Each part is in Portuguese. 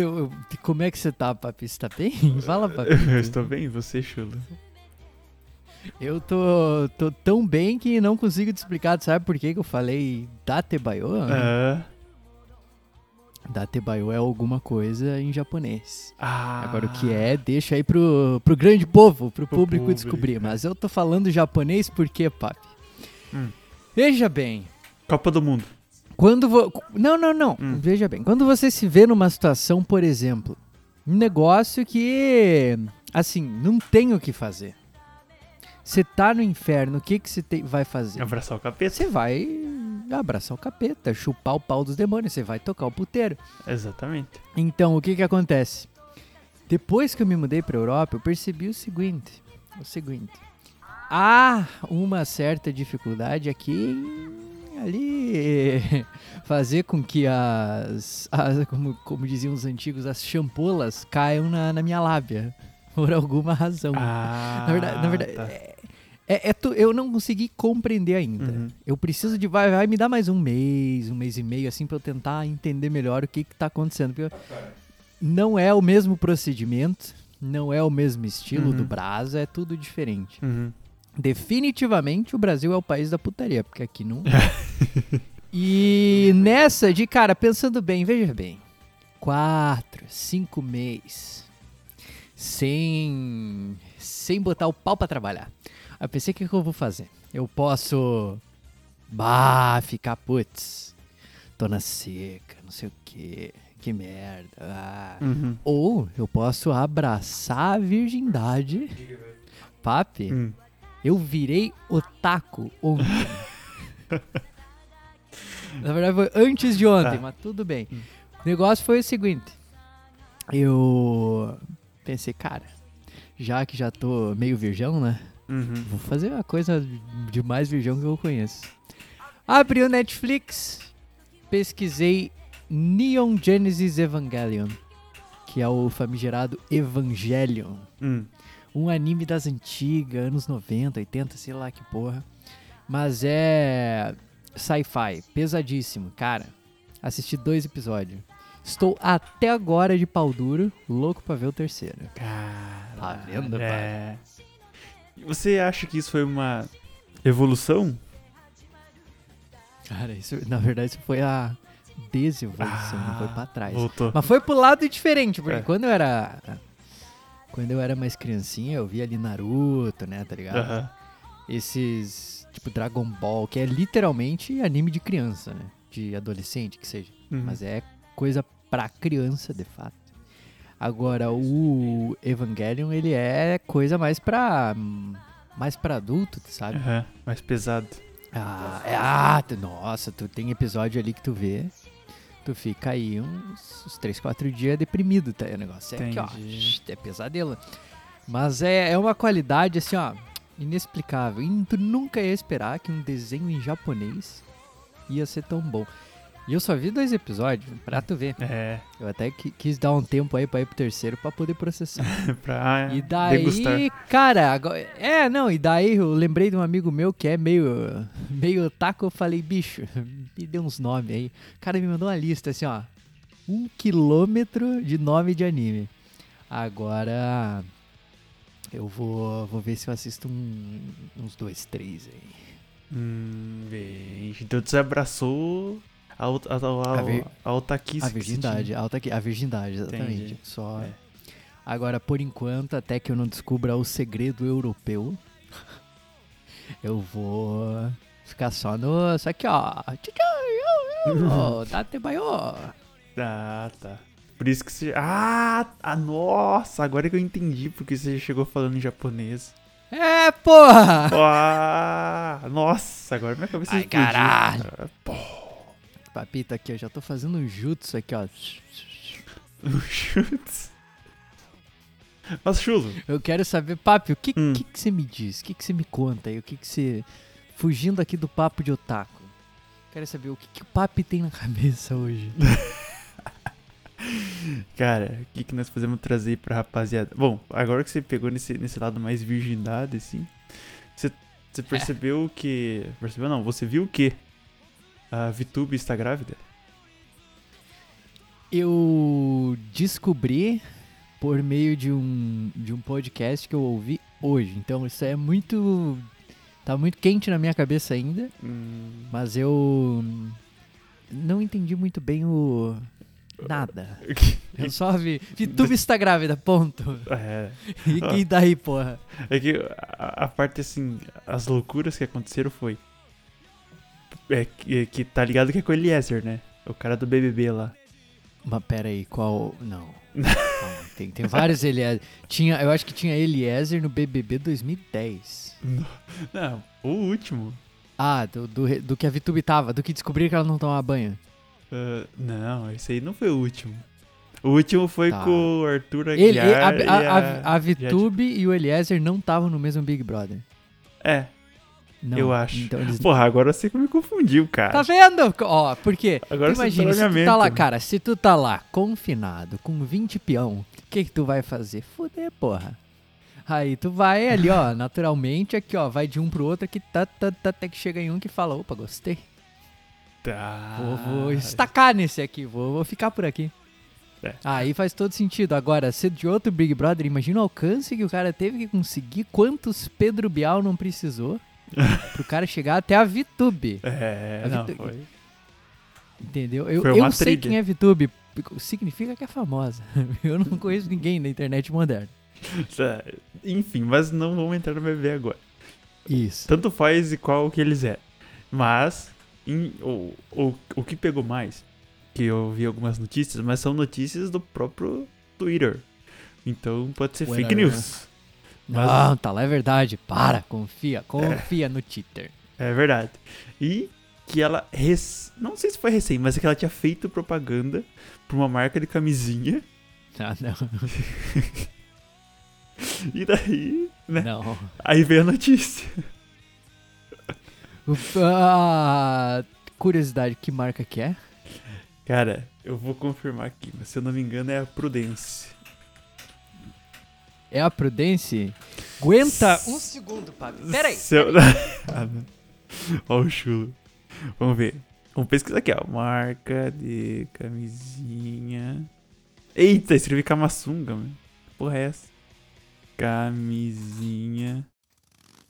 Teu- como é que você tá, papi? Você tá bem? Fala, papi. Eu estou bem, e você, chulo? Eu tô, tô tão bem que não consigo te explicar. Sabe por que, que eu falei Date baiô? Ah, Date baiô é alguma coisa em japonês. ah, Agora, o que é, deixa aí pro, pro grande povo, pro, Pro público, público. descobrir. Mas eu tô falando japonês porque, papi? Hum. Veja bem, Copa do Mundo. Quando... Vo... Não, não, não. Hum. Veja bem, quando você se vê numa situação, por exemplo, um negócio que, assim, não tem o que fazer. Você tá no inferno, o que que você tem- vai fazer? Abraçar o capeta? Você vai abraçar o capeta, chupar o pau dos demônios, você vai tocar o puteiro. Exatamente. Então, o que que acontece? Depois que eu me mudei para Europa, eu percebi o seguinte, o seguinte. Há uma certa dificuldade aqui em ali fazer com que as, as- como, como diziam os antigos, as champolas caiam na, na minha lábia por alguma razão. Ah, na verdade, na verdade tá. é, é- é tu- eu não consegui compreender ainda. Uhum. Eu preciso de. Vai, vai me dar mais um mês, um mês e meio, assim, pra eu tentar entender melhor o que, que tá acontecendo. Porque não é o mesmo procedimento, não é o mesmo estilo Uhum. do Brasa, é tudo diferente. Uhum. Definitivamente o Brasil é o país da putaria, porque aqui não. e nessa de, cara, pensando bem, veja bem. Quatro, cinco meses sem sem botar o pau pra trabalhar. Aí eu pensei, o que, que eu vou fazer? Eu posso. Bah, ficar putz. Tô na seca, não sei o que. Que merda. ah. Uhum. Ou eu posso abraçar a virgindade. Papi, Hum. Eu virei otaku ontem. Na verdade foi antes de ontem, Tá. mas tudo bem. O negócio foi o seguinte. Eu pensei, cara, já que já tô meio virgão, né? Uhum. Vou fazer a coisa de mais virgão que eu conheço. Abri o Netflix, pesquisei Neon Genesis Evangelion, que é o famigerado Evangelion. Hum. Um anime das antigas, anos 90, 80, sei lá que porra. Mas é sci-fi, pesadíssimo. Cara, assisti dois episódios. Estou até agora de pau duro, louco pra ver o terceiro. Cara. Tá vendo, é. Você acha que isso foi uma evolução? Cara, isso, na verdade, isso foi a desevolução, não foi Ah, pra trás. Voltou. Mas foi pro lado diferente, porque É. quando eu era. Quando eu era mais criancinha, eu via ali Naruto, né, tá ligado? Esses. Tipo Dragon Ball, que é literalmente anime de criança, né? De adolescente, que seja. Uhum. Mas é coisa pra criança, de fato. Agora, o Evangelion, ele é coisa mais pra. Mais pra adulto, sabe? Aham. Mais pesado. Ah, é, ah, nossa, tu tem episódio ali que tu vê, tu fica aí uns, uns 3, 4 dias deprimido, tá? O negócio é aqui, ó, é pesadelo. Mas é, é uma qualidade, assim, ó, inexplicável. E tu nunca ia esperar que um desenho em japonês ia ser tão bom. E eu só vi dois episódios, pra tu ver. É. Eu até qui- quis dar um tempo aí pra ir pro terceiro pra poder processar. pra E daí, degustar. cara, agora, é, não, e daí eu lembrei de um amigo meu que é meio, meio taco, eu falei, bicho, me dê uns nomes aí. O cara me mandou uma lista, assim, ó, um quilômetro de nome de anime. Agora, eu vou, vou ver se eu assisto um- uns dois, três aí. Hum, bem. Então você abraçou a, a, a, A vir- a otaquice A virgindade, tinha. alta aqui, a virgindade, exatamente. Entendi. Só. É. Agora, por enquanto, até que eu não descubra o segredo europeu, eu vou ficar só no. Só aqui, ó. Date baiô. Ah, tá. Por isso que você. Ah, ah, nossa, agora que eu entendi porque você chegou falando em japonês. É, porra! Ah, nossa, agora minha cabeça Ai, explodiu. caralho. Ah, pô, Papita aqui, eu já tô fazendo um jutsu aqui, ó. o chutes. Mas chulo. Eu quero saber, Papi, o que, Hum. que, que você me diz? O que, que você me conta aí? O que, que você. Fugindo aqui do papo de otaku. Quero saber o que, que o Papi tem na cabeça hoje. Cara, o que, que nós podemos trazer pra rapaziada? Bom, agora que você pegou nesse, nesse lado mais virgindade, assim, você, você percebeu que. Percebeu não? Você viu que a VTube está grávida? Eu descobri por meio de um, de um podcast que eu ouvi hoje. Então isso é muito. Tá muito quente na minha cabeça ainda. Hum, Mas eu não entendi muito bem o. Nada. Eu só vi. VTube está grávida, ponto. é, E, e daí, porra? é que a, a parte assim, as loucuras que aconteceram foi. É que, que tá ligado que é com o Eliezer, né? O cara do BBB lá. Mas pera aí, qual. Não. Calma, tem, tem vários Eliezer. Tinha, eu acho que tinha Eliezer no BBB 2010. Não, o último. Ah, do, do, do que a VTube tava, do que descobriram que ela não tomava banho. Ah, não, esse aí não foi o último. O último foi Tá. com o Arthur Ele, Aguiar a, e a, a, a Jade- VTube e o Eliezer não estavam no mesmo Big Brother. É, Não, Eu acho. Então eles... porra, agora você que me confundiu, cara. Tá vendo? Ó, porque Agora imagina, tá se tu tá lá, cara, se tu tá lá confinado com 20 peão, o que que tu vai fazer? Fuder, porra. Aí tu vai ali, ó, naturalmente, aqui, ó, vai de um pro outro aqui, tá, tá, tá, até que chega em um que fala, opa, gostei. Tá. Vou, vou estacar nesse aqui, vou, vou ficar por aqui. É. Aí faz todo sentido. Agora, ser de outro Big Brother, imagina o alcance que o cara teve que conseguir, quantos Pedro Bial não precisou pro cara chegar até a VTube. É, A não, foi. Entendeu? Eu, eu sei quem é VTube. Significa que é famosa. Eu não conheço ninguém na internet moderna. Tá, Enfim, mas não vamos entrar no BBB agora. Isso. Tanto faz e qual que eles é. Mas, em- o, o, o que pegou mais, que eu vi algumas notícias, mas são notícias do próprio Twitter. Então pode ser fake Whatever. news. Mas- Não, tá lá, é verdade. Para, confia. Confia no Twitter. É verdade. E que ela, rec- não sei se foi recém, mas é que ela tinha feito propaganda pra uma marca de camisinha. Ah, não. E daí, né? Não. Aí veio a notícia. Ah, curiosidade, que marca que é? Cara, eu vou confirmar aqui, mas se eu não me engano é a Prudence. É a Prudence? Aguenta um segundo, Pablo. Pera aí. Ó o chulo. Vamos ver. Vamos pesquisar aqui, ó. Marca de camisinha. Eita, escrevi Kamassunga, mano. Porra é essa? Camisinha.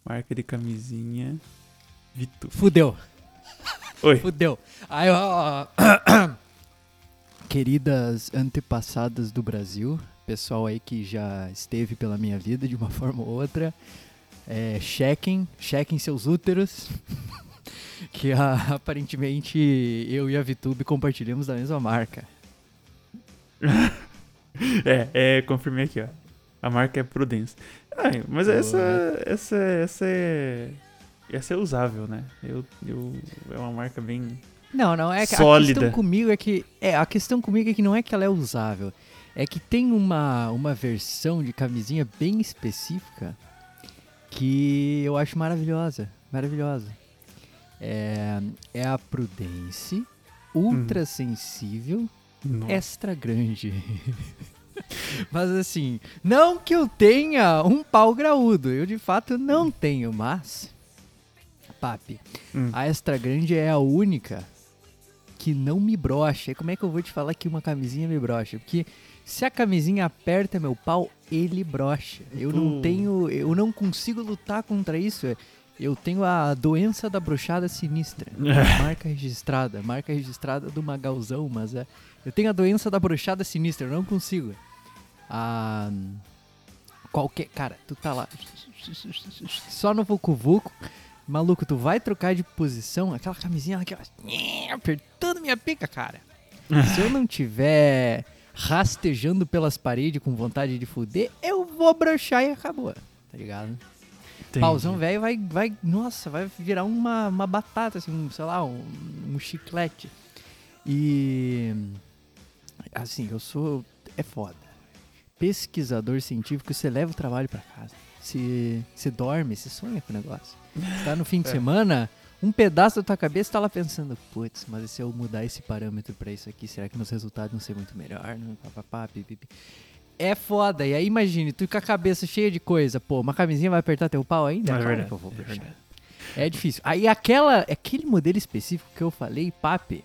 Marca de camisinha. Vitu. Fudeu. Oi. Fudeu. Aí, ó. Queridas antepassadas do Brasil, pessoal aí que já esteve pela minha vida de uma forma ou outra, é, chequem, chequem seus úteros, que ah, aparentemente eu e a VTube compartilhamos da mesma marca. É, é, confirmei aqui, ó. A marca é Prudence. Ah, mas essa, essa, essa é. Essa é usável, né? Eu, eu, é uma marca bem. Não, não, é que a Sólida. questão comigo é que. É, a questão comigo é que não é que ela é usável. É que tem uma, uma versão de camisinha bem específica que eu acho maravilhosa. Maravilhosa. É, é a Prudence Ultra Sensível Nossa. Extra Grande. mas assim, não que eu tenha um pau graúdo. Eu de fato não tenho, mas. Papi, Hum. a extra grande é a única que não me brocha. E como é que eu vou te falar que uma camisinha me brocha? Porque se a camisinha aperta meu pau, ele brocha. Eu não Tu- tenho, eu não consigo lutar contra isso. Eu tenho a doença da brochada sinistra. marca registrada, marca registrada do Magalzão, mas é, eu tenho a doença da brochada sinistra, eu não consigo. Ah, qualquer, cara, tu tá lá só no Vucu maluco, tu vai trocar de posição, aquela camisinha aquela apertando minha pica, cara. Se eu não tiver rastejando pelas paredes com vontade de fuder, eu vou brochar e acabou, tá ligado? Entendi. Pauzão velho vai, vai, nossa, vai virar uma, uma batata, assim, um, sei lá, um, um chiclete. E, assim, eu sou, é foda. pesquisador científico, você leva o trabalho pra casa. Você, você dorme, você sonha com o negócio. Você tá no fim de É. semana, um pedaço da tua cabeça tá lá pensando, putz, mas e se eu mudar esse parâmetro pra isso aqui, será que meus resultados vão ser muito melhor? Não, pá, pá, pá, pi, pi, pi. É foda. E aí imagine, tu com a cabeça cheia de coisa, pô, uma camisinha vai apertar teu pau ainda? É Claro verdade, eu vou é verdade. É difícil. Aí aquela, aquele modelo específico que eu falei, papi,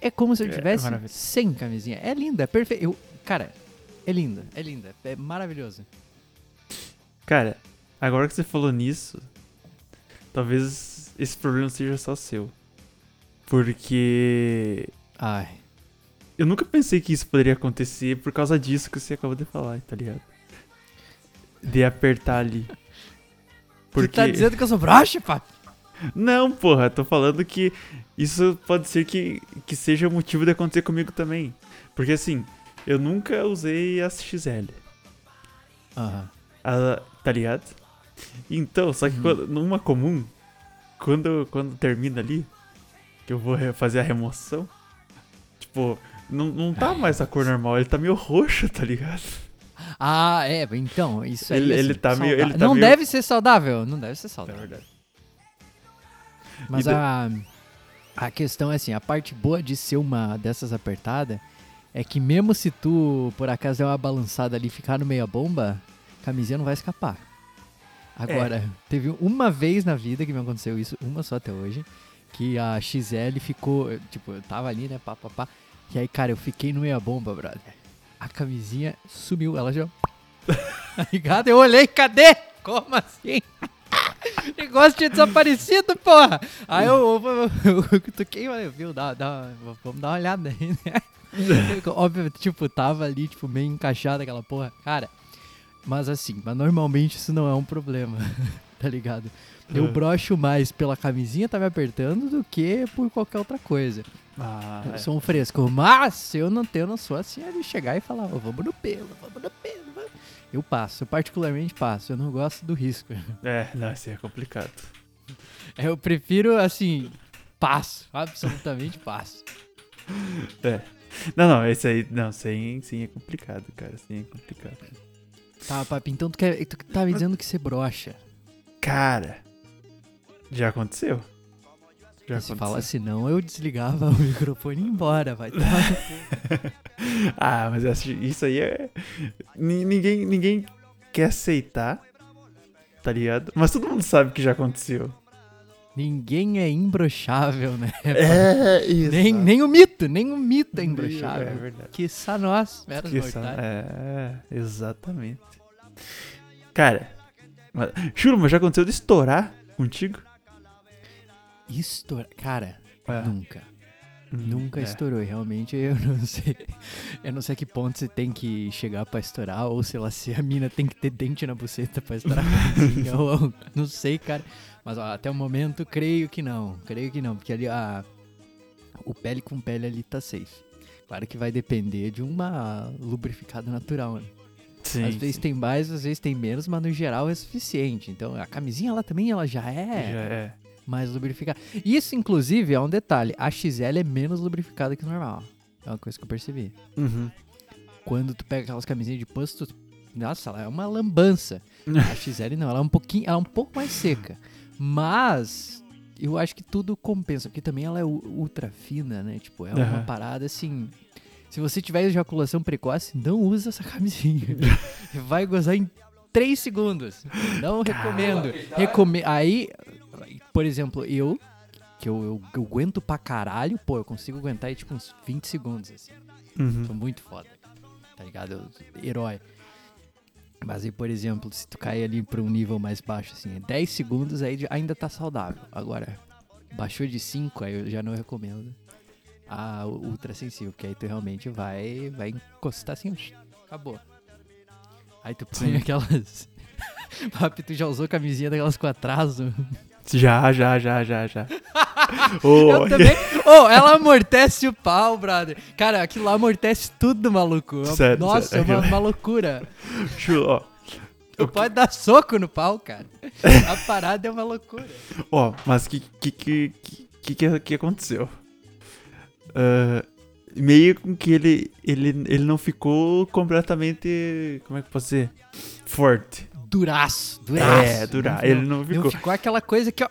é como se eu É, tivesse maravilha. sem camisinha. É linda, é perfeito. Eu, cara, é linda, é linda, é maravilhoso. Cara, agora que você falou nisso, talvez esse problema seja só seu. Porque Ai, eu nunca pensei que isso poderia acontecer por causa disso que você acabou de falar, tá ligado? De apertar ali. tu tá dizendo que eu sou broxa, papi? Não, porra, tô falando que isso pode ser que, que seja o motivo de acontecer comigo também. Porque assim, eu nunca usei a XL, Aham. a- tá ligado? Então, só que Uhum. quando- numa comum, quando, quando termina ali, que eu vou fazer a remoção, tipo, não, não tá mais a cor normal, ele tá meio roxo, tá ligado? Ah, é, então, isso aí. Ele- assim, ele tá meio- saudável. ele tá Não meio- deve ser saudável, não deve ser É saudável. verdade. Mas E de- a, a questão é assim, a parte boa de ser uma dessas apertadas é que mesmo se tu, por acaso, der uma balançada ali e ficar no meia bomba, a camisinha não vai escapar. Agora, teve uma vez na vida que me aconteceu isso, uma só até hoje, que a XL ficou, tipo, eu tava ali, né, pá, pá, pá, e aí, cara, eu fiquei no meia bomba, brother. A camisinha sumiu, ela já... tá ligado? Eu olhei, cadê? Como assim? O negócio tinha desaparecido, porra! Aí eu, eu, eu, eu toquei e viu, dá, dá, vamos dar uma olhada aí, né? Óbvio, tipo, tava ali, tipo, meio encaixada aquela porra. Cara, mas assim, mas normalmente isso não é um problema, tá ligado? Eu É. brocho mais pela camisinha tá me apertando do que por qualquer outra coisa. Ah, Eu é. sou um fresco, mas eu não tenho, eu não sou assim, é de chegar e falar, "Ô, vamos no pelo, vamos no pelo. vamos." Eu passo, eu particularmente passo, eu não gosto do risco. É, não, aí é complicado. Eu prefiro, assim, passo, absolutamente passo. É. Não, não, esse aí, não, sem, sem é complicado, cara, sem é complicado. Tá, papi, então tu, quer, tu tá me dizendo que você brocha. Cara, já aconteceu? Já Se aconteceu. falasse não, eu desligava o microfone e ia embora, vai tomar ah, mas isso aí é. Ni- Ninguém, ninguém quer aceitar, tá ligado? Mas todo mundo sabe que já aconteceu. Ninguém é imbrochável, né? É, isso. Nem, nem o mito, nem o mito é imbrochável. É verdade. Que só nós, meros mortais. é, exatamente. Cara, juro, mas já aconteceu de estourar contigo? Estoura... Cara, É. nunca. Hum, Nunca é. estourou, e realmente eu não sei. Eu não sei a que ponto você tem que chegar pra estourar, ou sei lá, se a mina tem que ter dente na buceta pra estourar a camisinha, ou não sei, cara. Mas ó, até o momento, creio que não. Creio que não, porque ali a. O pele com pele ali tá safe. Claro que vai depender de uma lubrificada natural, né? Sim, às vezes sim. tem mais, às vezes tem menos, mas no geral é suficiente. Então a camisinha ela também ela já é Já é. mais lubrificada. Isso, inclusive, é um detalhe. A XL é menos lubrificada que o normal. É uma coisa que eu percebi. Uhum. Quando tu pega aquelas camisinhas de tu... nossa, ela é uma lambança. A XL não, ela é um pouquinho, ela é um pouco mais seca. Mas eu acho que tudo compensa, porque também ela é ultra fina, né? Tipo, é uma parada assim. Se você tiver ejaculação precoce, não usa essa camisinha. Vai gozar em 3 segundos. Não recomendo. Recome Aí, por exemplo, eu, que eu, eu, eu aguento pra caralho, pô, eu consigo aguentar aí tipo uns 20 segundos, assim. Uhum. Sou muito foda. Tá ligado? Eu- Herói. Mas aí, por exemplo, se tu cair ali pra um nível mais baixo, assim, 10 segundos aí ainda tá saudável. Agora, baixou de 5, aí eu já não recomendo a ultra sensível, porque aí tu realmente vai, vai encostar assim, acabou. Aí tu põe Sim. aquelas. Papi, tu já usou camisinha daquelas com atraso? Já, já, já, já, já. Ô, Eu também. Oh, ela amortece o pau, brother. Cara, aquilo lá amortece tudo, maluco. É Sério, Nossa, sério, é uma, uma loucura. Ó, Tu pode dar soco no pau, cara. A parada é uma loucura. ó, mas que que que que que, que aconteceu? Ah, meio com que ele, ele, ele não ficou completamente. Como é que eu posso dizer? Forte. Duraço, duraço. É, durar. Ele não ficou. Não ficou aquela coisa que, ó.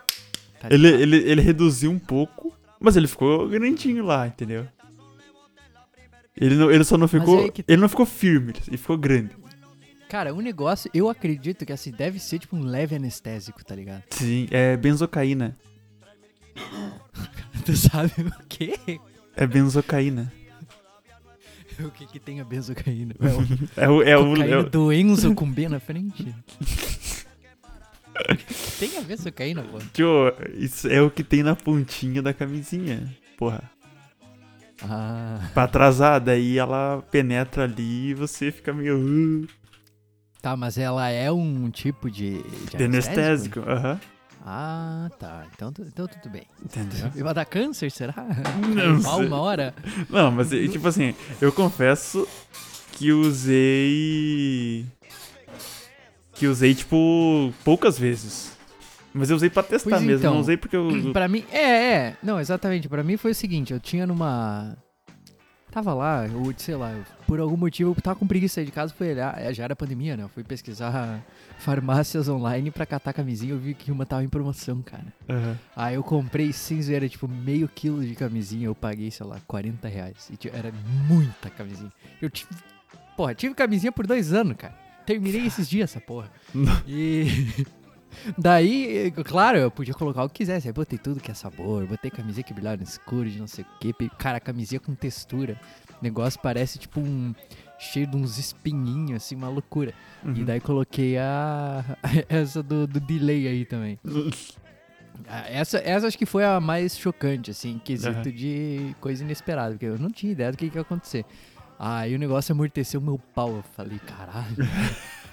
tá Ele, ele, ele reduziu um pouco, mas ele ficou grandinho lá, entendeu? Ele, não, ele só não ficou. que tá. Ele não ficou firme, ele ficou grande. Cara, o negócio, eu acredito que assim, deve ser tipo um leve anestésico, tá ligado? Sim, é benzocaína. Tu sabe o quê? É benzocaína. O que que tem a benzocaína? É É o. É o, cocaína é o- do Enzo com B na frente? tem a benzocaína, pô? tio, isso é o que tem na pontinha da camisinha. Porra. Ah, Pra atrasar, daí ela penetra ali e você fica meio. uh, tá, mas ela é um tipo de, de de anestésico. Aham. Ah, tá. Então, tu- então tudo bem. Entendeu? E vai dar câncer, será? Não Mal uma hora? Não, mas tipo assim, eu confesso que usei. Que usei, tipo, poucas vezes. Mas eu usei pra testar Pois mesmo, então. não usei porque eu. Pra mim, é, é. Não, exatamente. Pra mim foi o seguinte, eu tinha numa... Tava lá, eu, sei lá, por algum motivo eu tava com preguiça de sair de casa, fui olhar, é, já era pandemia, né? Eu fui pesquisar farmácias online pra catar camisinha, eu vi que uma tava em promoção, cara. Aham. Aí eu comprei, sem zoeira, tipo, meio quilo de camisinha, eu paguei, sei lá, 40 reais. E tipo, era muita camisinha. Eu tive, porra, tive camisinha por dois anos, cara. Terminei esses dias essa porra. E... Daí, claro, eu podia colocar o que quisesse. Aí botei tudo que é sabor, botei camisinha que brilhava no escuro, de não sei o que. Cara, camisinha com textura. O negócio parece tipo um. cheio de uns espinhinhos, assim, uma loucura. E Uhum. daí coloquei a. essa do, do delay aí também. Ah, Essa, essa acho que foi a mais chocante, assim, quesito Aham. de coisa inesperada, porque eu não tinha ideia do que, que ia acontecer. Aí o negócio amorteceu meu pau. Eu falei, caralho.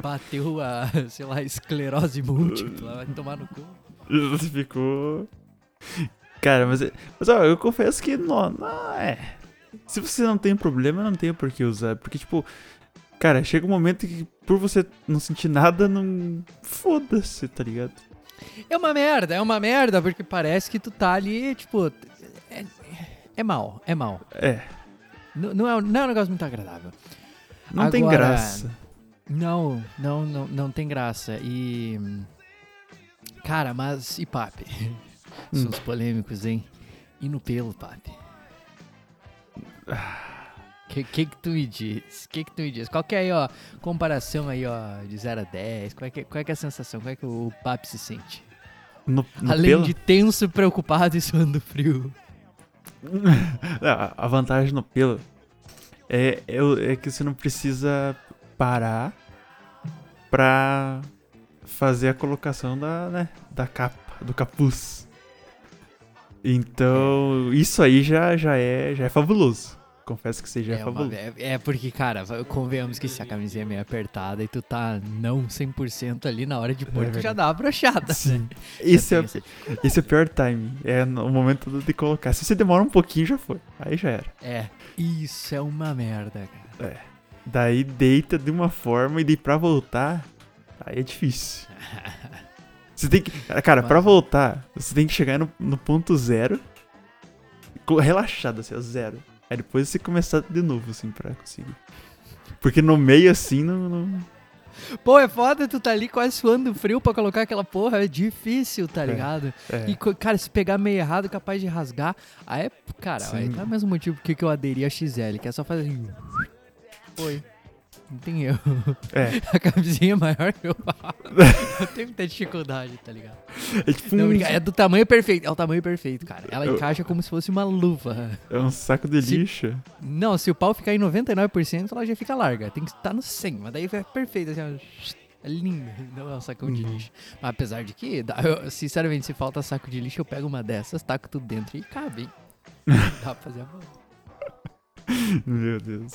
Bateu a, sei lá, esclerose múltipla, vai tomar no cu. Ficou. Cara, mas, mas ó, eu confesso que não, não é. Se você não tem problema, não tem por que usar. Porque, tipo, cara, chega um momento que por você não sentir nada, não. Foda-se, tá ligado? É uma merda, é uma merda, porque parece que tu tá ali, tipo. É, é mal, é mal. É. N- Não é, não é um negócio muito agradável. Não tem Agora- graça. Não, não, não, não tem graça. E. Cara, mas e papi? Hum. Sons polêmicos, hein? E no pelo, papi? Que, que que tu me diz? Que que tu me diz? Qual que é aí, ó, comparação aí, ó, de 0 a 10? Qual é, que, qual é que é a sensação? Como é que o papi se sente? No, no Além pelo? de tenso, preocupado e suando frio. A vantagem no pelo é, é, o- é que você não precisa parar pra fazer a colocação da, né, da capa, do capuz. Então, isso aí já, já, é, já é fabuloso. Confesso que seja É, uma- fabuloso. é- é porque, cara, convenhamos que se a camisinha é meio apertada e tu tá não 100% ali na hora de pôr, tu já dá uma brochada. Sim. né? Esse Já é, esse é o pior time. É no momento de colocar. Se você demora um pouquinho, já foi. Aí já era. É, isso é uma merda, cara. Daí deita de uma forma e daí pra voltar, aí é difícil. Você tem que. Cara, pra voltar, você tem que chegar no, no ponto zero. Relaxado, assim, ó, zero. Aí depois você começar de novo, assim, pra conseguir. Porque no meio, assim, não. não- Pô, é foda tu tá ali quase suando frio pra colocar aquela porra, é difícil, tá ligado? é. E, co- cara, se pegar meio errado, capaz de rasgar, aí, é- cara, Sim. aí tá o mesmo motivo que eu aderi a XL, que é só fazer assim. Foi. Não tem erro. É. A camisinha é maior que eu. eu tenho muita dificuldade, tá ligado? É tipo Não, um, é do tamanho perfeito. É o tamanho perfeito, cara. Ela Eu- encaixa como se fosse uma luva. é um saco de Se- lixo. Não, se o pau ficar em 99%, ela já fica larga. Tem que estar no 100, mas daí é perfeito, assim, ó. É lindo, não é um sacão de Uhum. lixo. Mas apesar de que, eu- sinceramente, se falta saco de lixo, eu pego uma dessas, taco tudo dentro e cabe, hein? Dá pra fazer a mão. Meu Deus.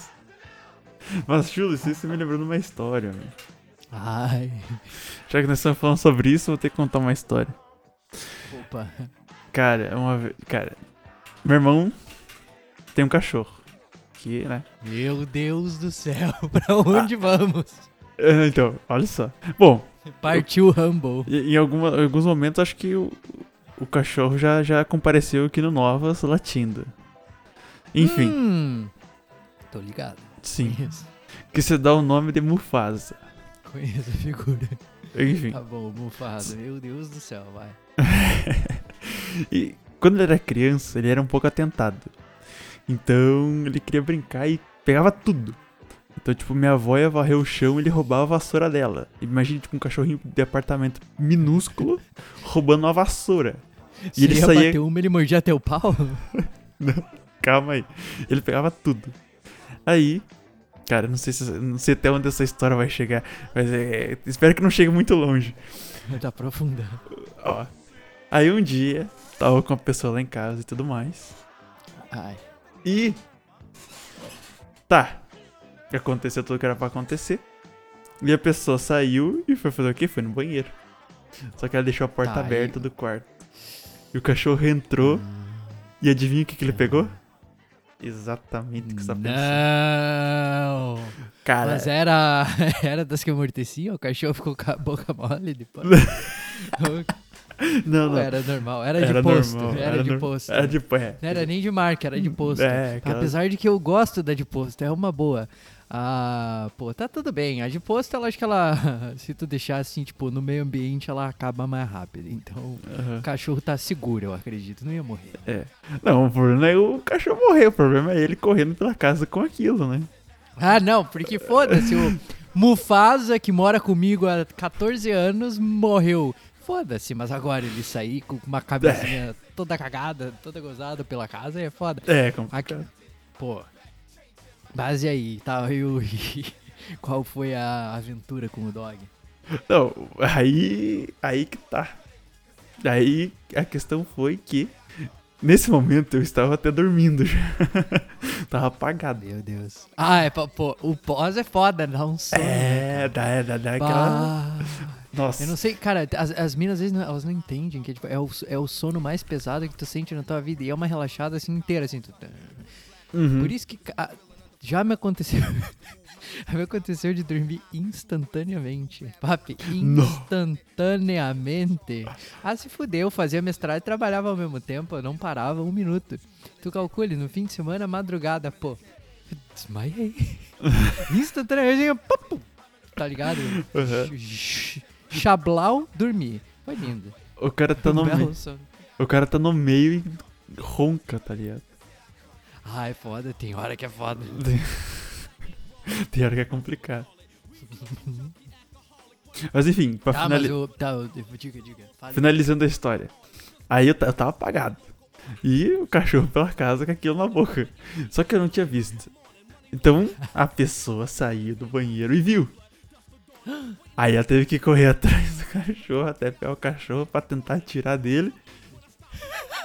Mas, Chulo, isso me lembrou de uma história, velho. Ai, Já que nós estamos falando sobre isso, eu vou ter que contar uma história. opa. Cara, uma vez. Cara, meu irmão tem um cachorro. Que, né? Meu Deus do céu, pra onde vamos? É, Então, olha só. Bom, Partiu Rumble. em, em alguma- em alguns momentos acho que o, o cachorro já, já compareceu aqui no Novas latindo. Enfim, Hum, tô ligado. Sim. Conheço. Que você dá o nome de Mufasa. Conheço a figura. Enfim. Tá bom, Mufasa. Meu Deus do céu, vai. e quando ele era criança, ele era um pouco atentado. Então ele queria brincar e pegava tudo. Então, tipo, minha avó ia varrer o chão e ele roubava a vassoura dela. Imagina, tipo, um cachorrinho de apartamento minúsculo roubando uma vassoura. E Se ele ia saía- bater uma, ele mordia teu pau? Calma aí. Ele pegava tudo. Aí, cara, não sei, se, não sei até onde essa história vai chegar, mas é, espero que não chegue muito longe. tá aprofundando. Ó. Aí um dia, tava com uma pessoa lá em casa e tudo mais. Ai. E. Tá. Aconteceu tudo que era pra acontecer. E a pessoa saiu e foi fazer o quê? Foi no banheiro. Só que ela deixou a porta Tá, aberta do quarto. E o cachorro entrou. E adivinha o que, que ele pegou? Exatamente o que você tá pensando. Não! Cara, Mas era, era das que amorteciam? O cachorro ficou com a boca mole depois? não, não. era normal? Era, de Era posto. normal, Era, de norm- posto. Era de pé. Não era nem de marca, era de posto. É, aquela- Apesar de que eu gosto da de posto, é uma boa. Ah, pô, tá tudo bem. A de posto, ela acho que ela, se tu deixar assim, tipo, no meio ambiente, ela acaba mais rápido. Então, Aham. o cachorro tá seguro, eu acredito. Não ia morrer. Não, o problema é o cachorro morrer. O problema é ele correndo pela casa com aquilo, né? Ah, não, porque foda-se, o Mufasa, que mora comigo há 14 anos, morreu. Foda-se, mas agora ele sair com uma cabecinha toda cagada, toda gozada pela casa é foda. É, Aqui, complicado. pô. Mas e aí, tá? Eu, qual foi a aventura com o dog? Não, aí. Aí que tá. Aí a questão foi que. Nesse momento eu estava até dormindo já. tava apagado. Meu Deus. Ah, é, pô, o pós é foda, dá um sono. É, dá, dá, dá aquela. Nossa. Eu não sei, cara, as, as minas às vezes não, elas não entendem que tipo, é, o, é o sono mais pesado que tu sente na tua vida. E é uma relaxada assim inteira, assim. Tu, Uhum. Por isso que ah, já me aconteceu. já me aconteceu de dormir instantaneamente. Papi, Não. instantaneamente. Ah, se fudeu, eu fazia mestrado e trabalhava ao mesmo tempo, eu não parava um minuto. Tu calcule, no fim de semana, madrugada, pô. Desmaiei. instantaneamente, tá ligado? Uhum. Ch- Chablau, dormi. Foi lindo. O cara tá no meio. O cara tá no meio e ronca, tá ligado? Ah, é foda, tem hora que é foda. Tem hora que é complicado. Mas enfim, pra Tá, finalizar. tá, eu, diga, diga. Fale. Finalizando a história. Aí eu, eu tava apagado. E o cachorro pela casa com aquilo na boca. Só que eu não tinha visto. Então a pessoa saiu do banheiro e viu. Aí ela teve que correr atrás do cachorro até pegar o cachorro pra tentar tirar dele.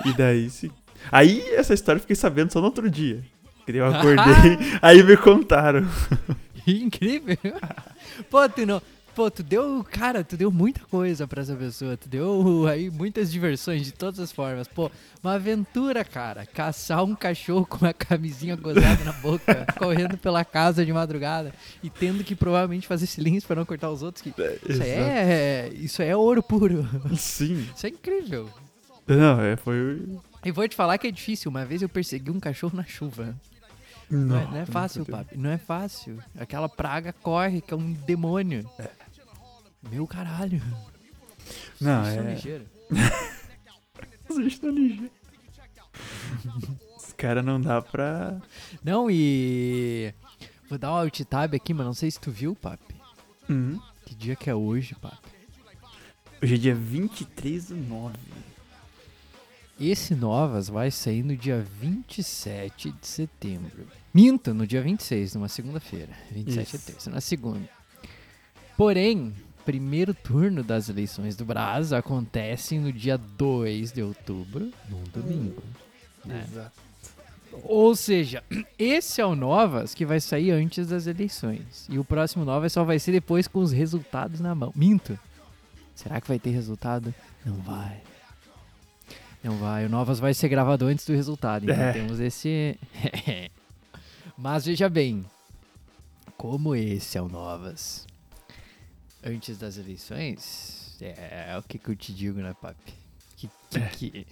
E daí sim. Aí essa história eu fiquei sabendo só no outro dia. Que eu acordei, aí me contaram. Incrível. Pô, tu não. Pô, tu deu. Cara, tu deu muita coisa pra essa pessoa. Tu deu aí muitas diversões de todas as formas. Pô, uma aventura, cara. Caçar um cachorro com uma camisinha gozada na boca, correndo pela casa de madrugada e tendo que provavelmente fazer silêncio pra não cortar os outros. Que... Isso aí é. Isso é ouro puro. Sim. Isso é incrível. Não, é, foi. E vou te falar que é difícil. Uma vez eu persegui um cachorro na chuva. Não, é, não é fácil, papi. Não é fácil. Aquela praga corre, que é um demônio. Meu caralho. Não, Isso é é. ligeiro. Os bichos tão ligeiros. Os caras não dá pra. Não, e. Vou dar um alt tab aqui, mas não sei se tu viu, papi. Uhum. Que dia que é hoje, papi? Hoje é dia 23 do 9. Esse Novas vai sair no dia 27 de setembro. Minto, no dia 26, numa segunda-feira. 27 é Isso. terça, na segunda. Porém, primeiro turno das eleições do Brás acontece no dia 2 de outubro, num domingo. né? Exato. Ou seja, esse é o Novas que vai sair antes das eleições. E o próximo Novas só vai ser depois com os resultados na mão. Minto. Será que vai ter resultado? Não vai. Não vai. O Novas vai ser gravado antes do resultado. Então É. temos esse. Mas veja bem. Como esse é o Novas antes das eleições, é o que, que eu te digo, né, papi? Que, que, que-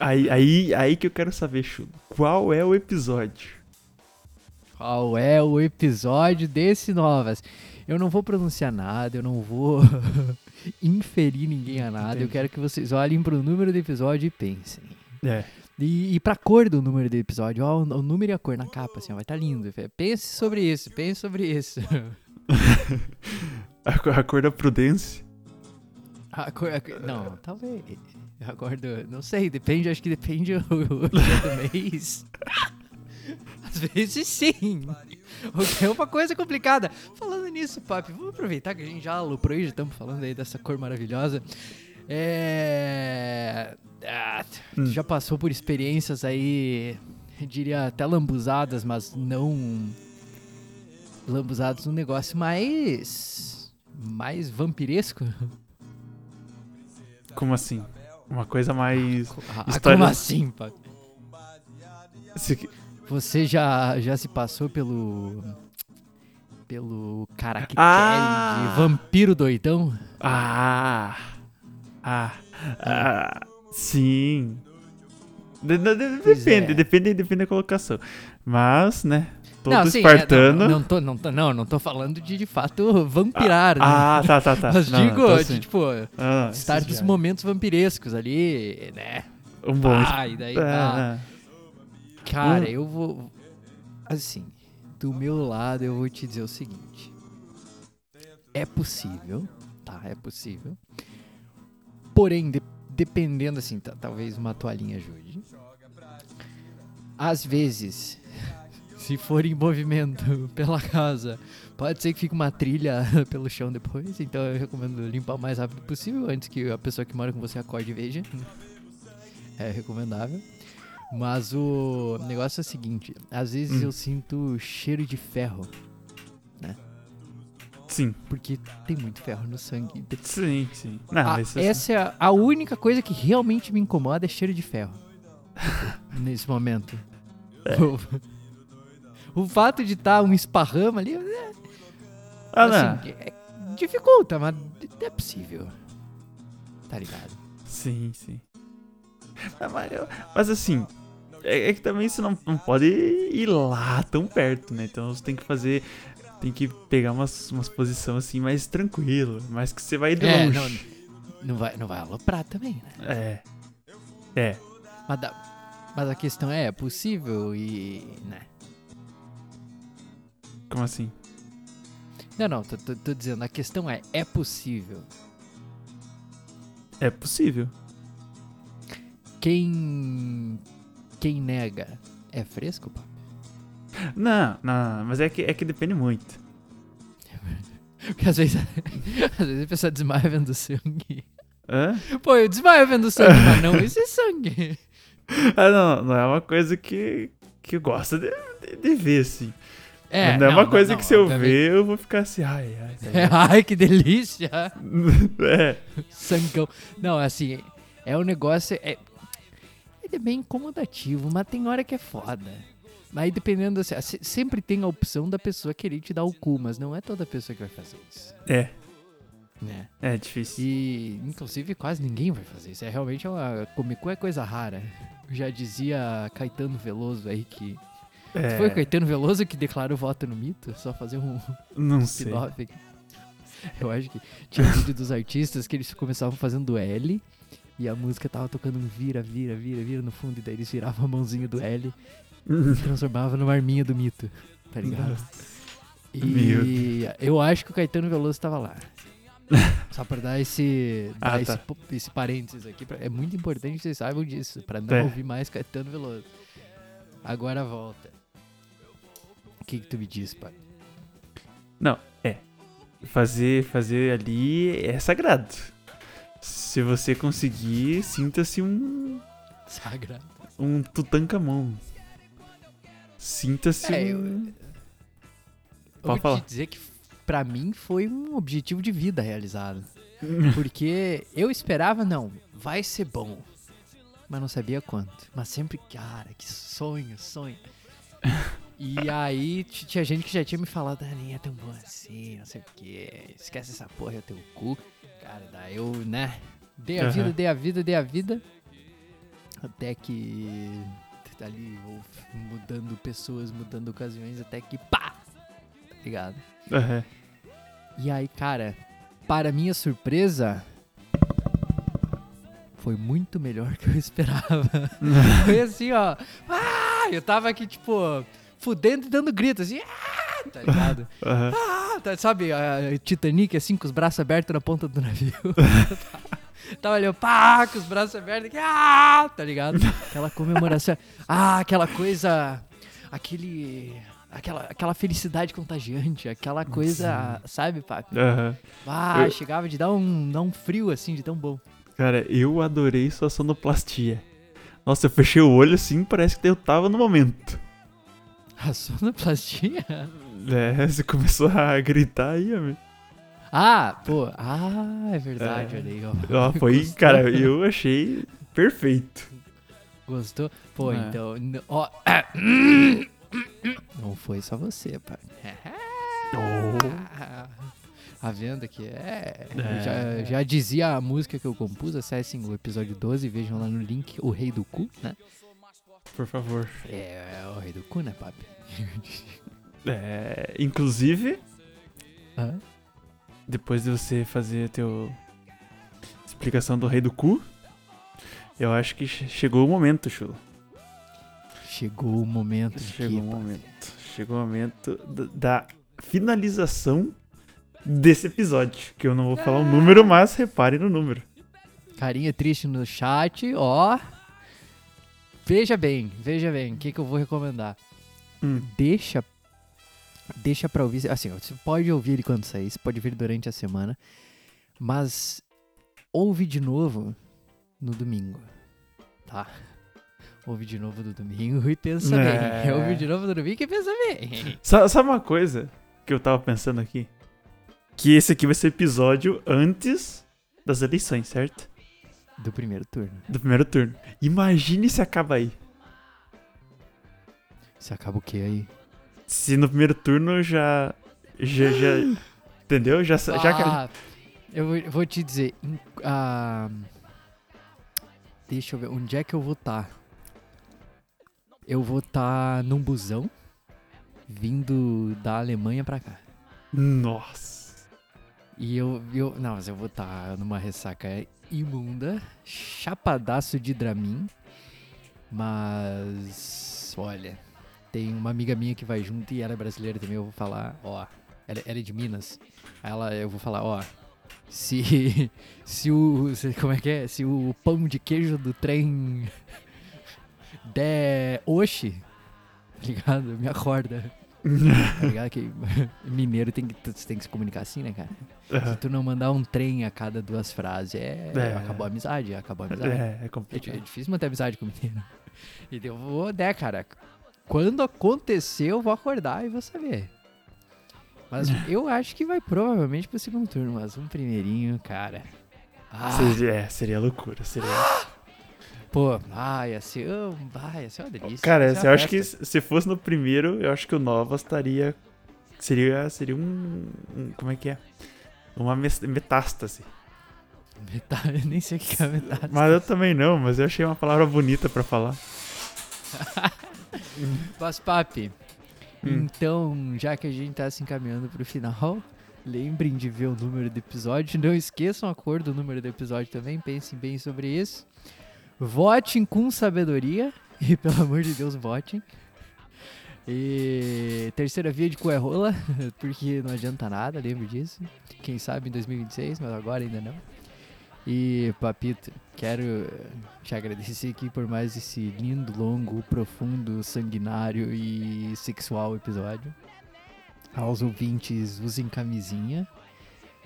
Aí, aí, aí que eu quero saber, Chulo. Qual é o episódio? Qual é o episódio desse Novas? Eu não vou pronunciar nada, eu não vou inferir ninguém a nada. Eu Entendi. quero que vocês olhem pro número do episódio e pensem. É. E, e pra cor do número do episódio, ó, o, o número e a cor na capa, assim, ó, vai estar lindo. Pense sobre isso, pense sobre isso. A, co- a cor da prudência. A cor, a cor- não, talvez. A cor do, não sei, depende, acho que depende o, o dia do mês. Às vezes sim. É uma coisa complicada. Falando nisso, papi, vamos aproveitar que a gente já aloprou e já estamos falando aí dessa cor maravilhosa. É. ah, Hum. já passou por experiências aí, eu diria até lambuzadas, mas não. Lambuzadas num negócio mais. mais vampiresco? Como assim? Uma coisa mais. Ah, História- Como assim, papi? Se- Você já, já se passou pelo. pelo caractere Ah! de vampiro doidão? Ah! Ah! Ah! Sim! De- de- de- Pois depende, é. depende, depende da colocação. Mas, né? Todo não, sim, é, espartano. não, não, tô, não, tô, não, não tô falando de de fato vampirar, né? Ah, tá, tá, tá. Mas Não, digo, então de, tipo, Ah, estar é momentos vampirescos ali, né? Um bom. Ah, e daí. Ah, Cara, Hum. eu vou. Assim, do meu lado eu vou te dizer o seguinte: é possível, tá? É possível. Porém, de- dependendo, assim, talvez uma toalhinha ajude. Às vezes, se for em movimento pela casa, pode ser que fique uma trilha pelo chão depois. Então eu recomendo limpar o mais rápido possível antes que a pessoa que mora com você acorde e veja. É recomendável. Mas o negócio é o seguinte: às vezes Hum. eu sinto cheiro de ferro, Sim, porque tem muito ferro no sangue. sim, sim. Não, mas assim, essa é a, a única coisa que realmente me incomoda é cheiro de ferro. nesse momento. É. O, o fato de estar um esparrama ali, é, Ah, assim, é- dificulta, mas é possível. Tá ligado? Sim, sim. Ah, mas, eu- mas assim, é, é que também você não, não pode ir lá tão perto, né? Então você tem que fazer. Tem que pegar umas, umas posições assim mais tranquilo, mas que você vai de É, longe. não, não vai, não vai aloprar também, né? É. É. Mas, mas a questão é, é possível e. né? Como assim? Não, não, tô, tô- tô dizendo, a questão é, é possível. É possível. Quem. Quem nega é fresco, pá? Não, não, mas é que, é que depende muito. Porque às vezes. às vezes a pessoa desmaia vendo sangue. Hã? Pô, eu desmaio vendo sangue, mas não esse sangue. Ah, não, não é uma coisa que, que eu gosto de, de, de ver, assim. É, não é uma não, coisa não, que se eu obviamente. ver, eu vou ficar assim, ai, ai. É, ai, que delícia! É. Sangão. Não, assim, é um negócio. É, ele é bem incomodativo, mas tem hora que é foda. Aí dependendo, assim, se- sempre tem a opção da pessoa querer te dar o cu, mas não é toda pessoa que vai fazer isso. É, Né? é difícil. E, inclusive, quase ninguém vai fazer isso. É realmente uma. Comer cu é coisa rara. Já dizia Caetano Veloso aí que. É, Foi Caetano Veloso que declarou voto no mito? Só fazer um não sei. Eu acho que tinha um vídeo dos artistas que eles começavam fazendo L e a música tava tocando um vira, vira, vira, vira no fundo, e daí eles viravam a mãozinha do L e transformavam numa arminha do mito. Tá ligado? E eu acho que o Caetano Veloso tava lá. Só pra dar esse, dar Ah, esse, tá. esse parênteses aqui. pra- é muito importante que vocês saibam disso, pra não É. ouvir mais Caetano Veloso. Agora volta. O que, que tu me diz, pai? Não, é. Fazer, fazer ali é sagrado. Se você conseguir, sinta-se um, Sagrado. um Tutankhamon. Sinta-se É, eu- um... Eu Pode falar. te dizer que pra mim foi um objetivo de vida realizado. Porque eu esperava, não, vai ser bom. Mas não sabia quanto. Mas sempre, cara, que sonho, sonho. E aí tinha gente que já tinha me falado, nem é tão bom assim, não sei o que. Esquece essa porra, é teu cu. Cara, daí eu, né, dei a Aham. vida, dei a vida, dei a vida. até que ali mudando pessoas, mudando ocasiões, até que pá! Tá ligado? Aham. E aí, cara, para minha surpresa, foi muito melhor que eu esperava. foi assim, ó. Ah! Eu tava aqui, tipo, fudendo e dando grito, assim. Ah! Tá ligado? Aham. Ah, tá, sabe, a Titanic, assim, com os braços abertos na ponta do navio. Tava ali, pá, com os braços abertos, aqui, ah, tá ligado? Aquela comemoração, ah, aquela coisa, aquele, aquela, aquela felicidade contagiante, aquela coisa, sabe, papi? Aham. Ah, Eu- chegava de dar um, dar um frio, assim, de tão bom. Cara, eu adorei sua sonoplastia. Nossa, eu fechei o olho assim, parece que eu tava no momento. A sonoplastia? É, você começou a gritar aí, amigo. Ah, pô, ah, é verdade, É. olha aí, ó. Ó, foi, Gostou? cara, eu achei perfeito. Gostou? Pô, É. então, ó... Não foi só você, pai. A venda que é. É. Já, já dizia a música que eu compus, acessem o episódio 12 e vejam lá no link O Rei do Cu, né? Por favor. É, o Rei do Cu, né, papi? É, inclusive, Hã? depois de você fazer teu explicação do rei do cu, eu acho que che- chegou o momento, Chulo. Chegou o momento Chegou o papi? momento. Chegou o momento da finalização desse episódio. Que eu não vou falar o número, mas repare no número. Carinha triste no chat, ó. Veja bem, veja bem, o que, que eu vou recomendar. Hum. Deixa. Deixa pra ouvir. Assim, você pode ouvir ele quando sair, você pode ouvir durante a semana. Mas ouve de novo no domingo. Tá? Ouve de novo no domingo e pensa É. bem. Ouve de novo no domingo e pensa bem. Sa- Sabe uma coisa que eu tava pensando aqui? Que esse aqui vai ser episódio antes das eleições, certo? Do primeiro turno. Do primeiro turno. Imagine se acaba aí. Você acaba o que aí? Se no primeiro turno já. Já. já entendeu? Já. já que- Ah, eu vou- te dizer. ah, deixa eu ver. Onde é que eu vou estar? Eu vou estar num busão vindo da Alemanha pra cá. Nossa. E eu, eu. Não, mas eu vou estar numa ressaca imunda, chapadaço de Dramin. Mas. Olha. Tem uma amiga minha que vai junto e ela é brasileira também. Eu vou falar, ó. Ela, ela é de Minas. Ela, eu vou falar, ó. Se. Se o. se- como é que é? Se o pão de queijo do trem der oxi, tá ligado? Me acorda. Tá ligado? Que mineiro tem que, tem que se comunicar assim, né, cara? Se Aham. tu não mandar um trem a cada duas frases, é, É. acabou a amizade, acabou a amizade. É, é É, é complicado. difícil manter amizade com mineiro. E eu vou, né, cara? Quando acontecer, eu vou acordar e vou saber. Mas eu acho que vai provavelmente pro segundo turno, mas um primeirinho, cara. Ah, Seria, é, seria loucura. Seria. pô, ah, ia ser, oh, ah, ia ser uma delícia. Cara, ser eu uma acho que festa. se se fosse no primeiro, eu acho que o Nova estaria. Seria, seria um, um- Como é que é? Uma metástase. Metade, eu nem sei o que é metade. Mas eu também não, mas eu achei uma palavra bonita pra falar. Mas, papi, Hum. então, já que a gente tá se encaminhando pro final, lembrem de ver o número do episódio. Não esqueçam a cor do número do episódio também, pensem bem sobre isso. Votem com sabedoria, e pelo amor de Deus, votem. E terceira via de cu é porque não adianta nada, lembro disso. Quem sabe em 2026, mas agora ainda não. E, Papito, quero eh, te agradecer aqui por mais esse lindo, longo, profundo, sanguinário e sexual episódio. Aos ouvintes, usem camisinha.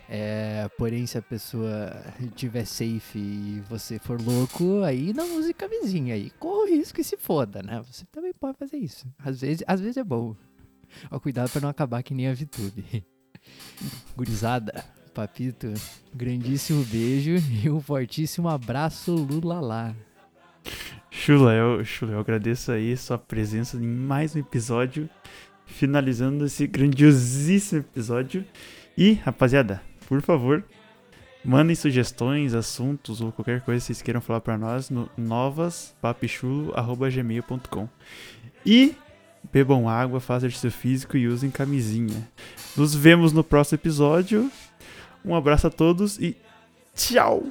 É, porém, se a pessoa tiver safe e você for louco, aí não use camisinha. Aí corra o risco e se foda, né? Você também pode fazer isso. Às vezes, às vezes é bom. Ó, cuidado pra não acabar que nem a VTube. Gurizada, Papito, grandíssimo beijo e um fortíssimo abraço, Lulalá. Chula, eu, Chula, eu agradeço aí sua presença em mais um episódio. Finalizando esse grandiosíssimo episódio. E, rapaziada, por favor, Mandem sugestões, assuntos ou qualquer coisa que vocês queiram falar pra nós no novaspapichulo.gmail.com. E bebam água, façam exercício físico e usem camisinha. Nos vemos no próximo episódio. Um abraço a todos e tchau!